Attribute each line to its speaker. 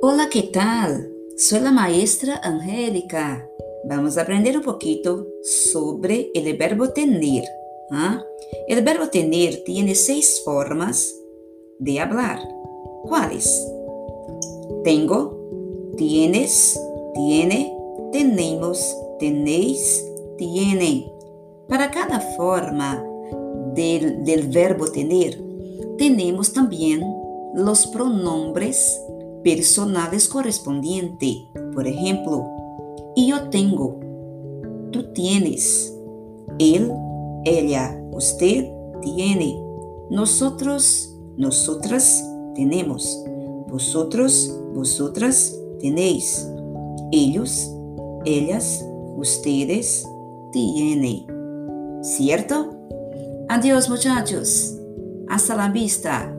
Speaker 1: Hola, ¿qué tal? Soy la maestra Angélica. Vamos a aprender un poquito sobre el verbo tener. ¿ah? El verbo tener tiene seis formas de hablar. ¿Cuáles? Tengo, tienes, tiene, tenemos, tenéis, tienen. Para cada forma del, del verbo tener, tenemos también los pronombres personales correspondientes. Por ejemplo, yo tengo, tú tienes, él, ella, usted tiene, nosotros, nosotras tenemos, vosotros, vosotras tenéis, ellos, ellas, ustedes tienen. ¿Cierto? Adiós muchachos. Hasta la vista.